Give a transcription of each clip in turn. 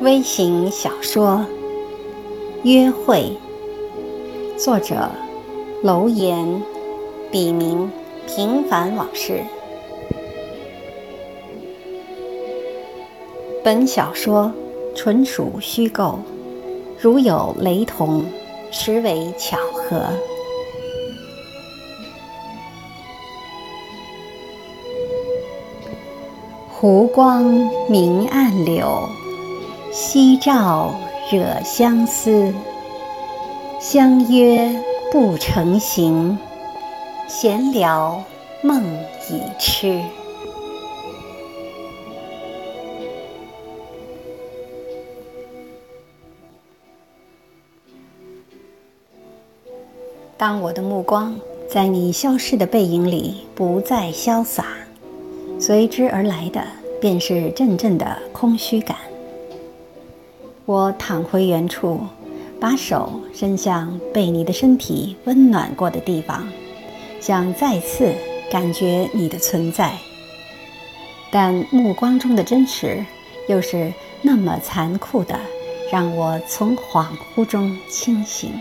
微型小说《约会》，作者楼岩，笔名平凡往事。本小说纯属虚构，如有雷同，实为巧合。湖光明暗柳。夕照惹相思，相约不成行，闲聊梦已痴。当我的目光在你消失的背影里不再潇洒，随之而来的便是阵阵的空虚感。我躺回原处，把手伸向被你的身体温暖过的地方，想再次感觉你的存在。但目光中的真实，又是那么残酷的，让我从恍惚中清醒。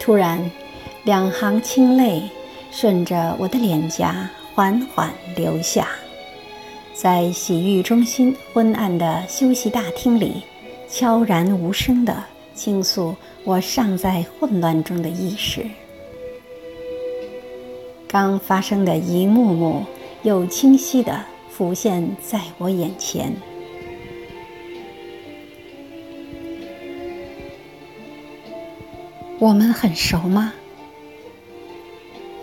突然，两行清泪顺着我的脸颊缓缓流下。在洗浴中心昏暗的休息大厅里，悄然无声地倾诉我尚在混乱中的意识。刚发生的一幕幕又清晰地浮现在我眼前。我们很熟吗？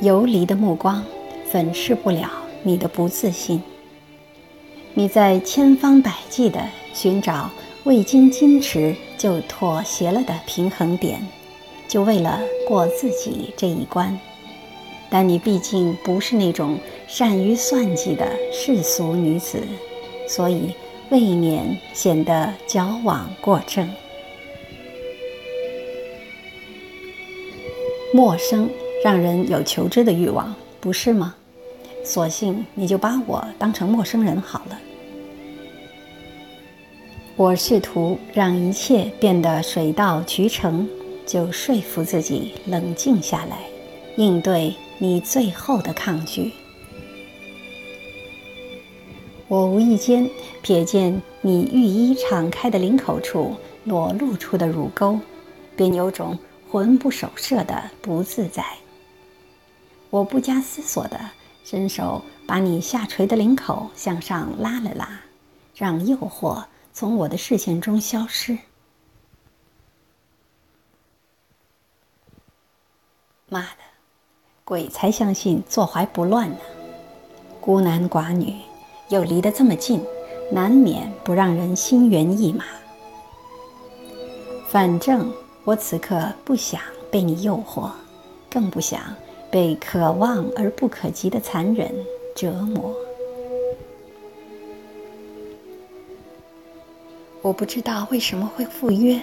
游离的目光粉饰不了你的不自信。你在千方百计地寻找未经矜持就妥协了的平衡点，就为了过自己这一关。但你毕竟不是那种善于算计的世俗女子，所以未免显得矫枉过正。陌生让人有求知的欲望，不是吗？索性你就把我当成陌生人好了。我试图让一切变得水到渠成，就说服自己冷静下来，应对你最后的抗拒。我无意间瞥见你浴衣敞开的领口处裸露出的乳沟，便有种魂不守舍的不自在。我不加思索地伸手把你下垂的领口向上拉了拉，让诱惑。从我的视线中消失。妈的，鬼才相信坐怀不乱呢！孤男寡女又离得这么近，难免不让人心猿意马。反正我此刻不想被你诱惑，更不想被可望而不可及的残忍折磨。我不知道为什么会赴约，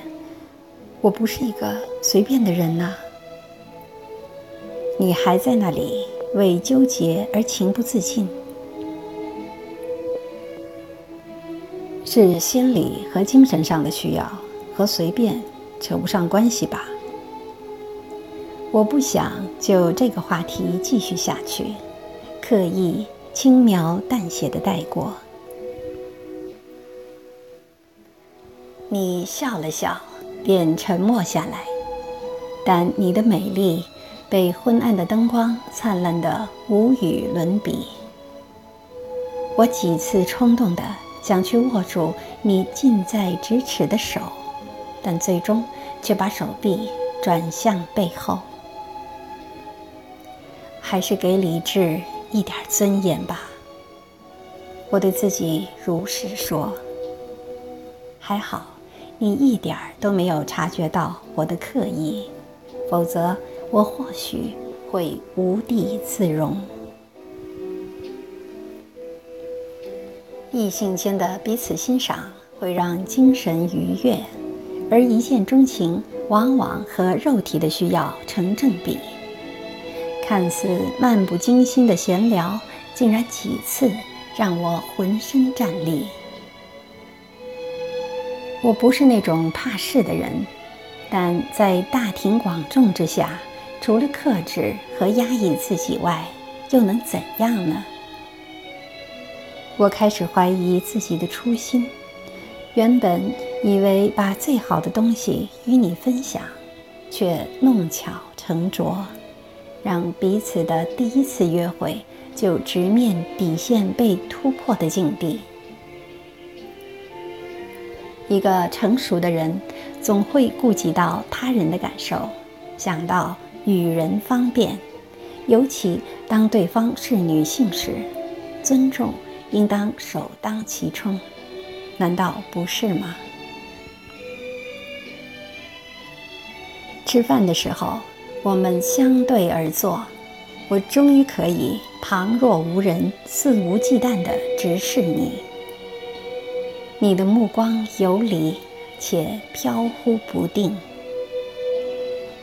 我不是一个随便的人呐。你还在那里为纠结而情不自禁，是心理和精神上的需要，和随便扯不上关系吧？我不想就这个话题继续下去，刻意轻描淡写的带过。你笑了笑，便沉默下来。但你的美丽被昏暗的灯光灿烂得无与伦比。我几次冲动的想去握住你近在咫尺的手，但最终却把手臂转向背后。还是给理智一点尊严吧。我对自己如实说。还好。你一点儿都没有察觉到我的刻意，否则我或许会无地自容。异性间的彼此欣赏会让精神愉悦，而一见钟情往往和肉体的需要成正比。看似漫不经心的闲聊，竟然几次让我浑身战栗。我不是那种怕事的人，但在大庭广众之下，除了克制和压抑自己外，又能怎样呢？我开始怀疑自己的初心。原本以为把最好的东西与你分享，却弄巧成拙，让彼此的第一次约会就直面底线被突破的境地。一个成熟的人总会顾及到他人的感受，想到与人方便，尤其当对方是女性时，尊重应当首当其冲，难道不是吗？吃饭的时候，我们相对而坐，我终于可以旁若无人、肆无忌惮地直视你。你的目光游离且飘忽不定。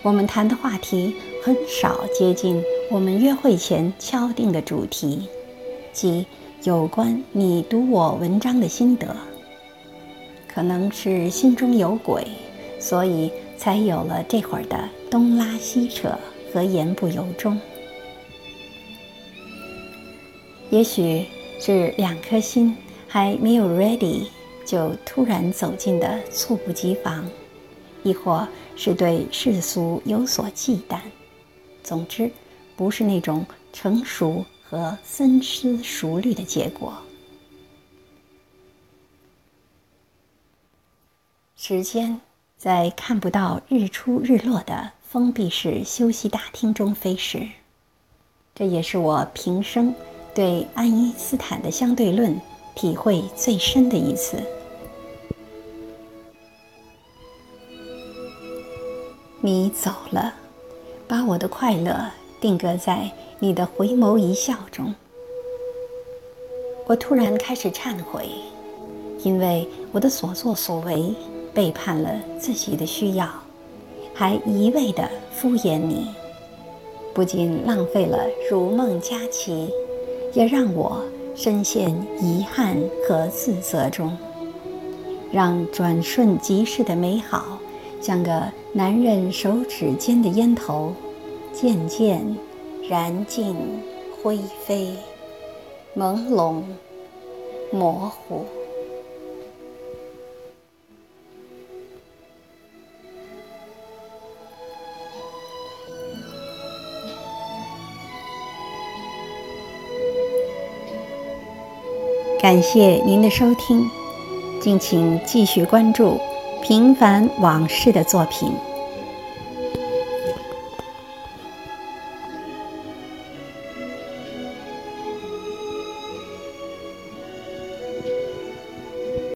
我们谈的话题很少接近我们约会前敲定的主题，即有关你读我文章的心得。可能是心中有鬼，所以才有了这会儿的东拉西扯和言不由衷。也许是两颗心还没有 ready。就突然走近的猝不及防，亦或是对世俗有所忌惮，总之，不是那种成熟和深思熟虑的结果。时间在看不到日出日落的封闭式休息大厅中飞逝，这也是我平生对爱因斯坦的相对论。体会最深的一次。你走了，把我的快乐定格在你的回眸一笑中。我突然开始忏悔，因为我的所作所为背叛了自己的需要，还一味的敷衍你，不仅浪费了如梦佳期，也让我。深陷遗憾和自责中，让转瞬即逝的美好，像个男人手指间的烟头，渐渐燃尽、灰飞、朦胧、模糊。感谢您的收听，敬请继续关注《平凡往事》的作品。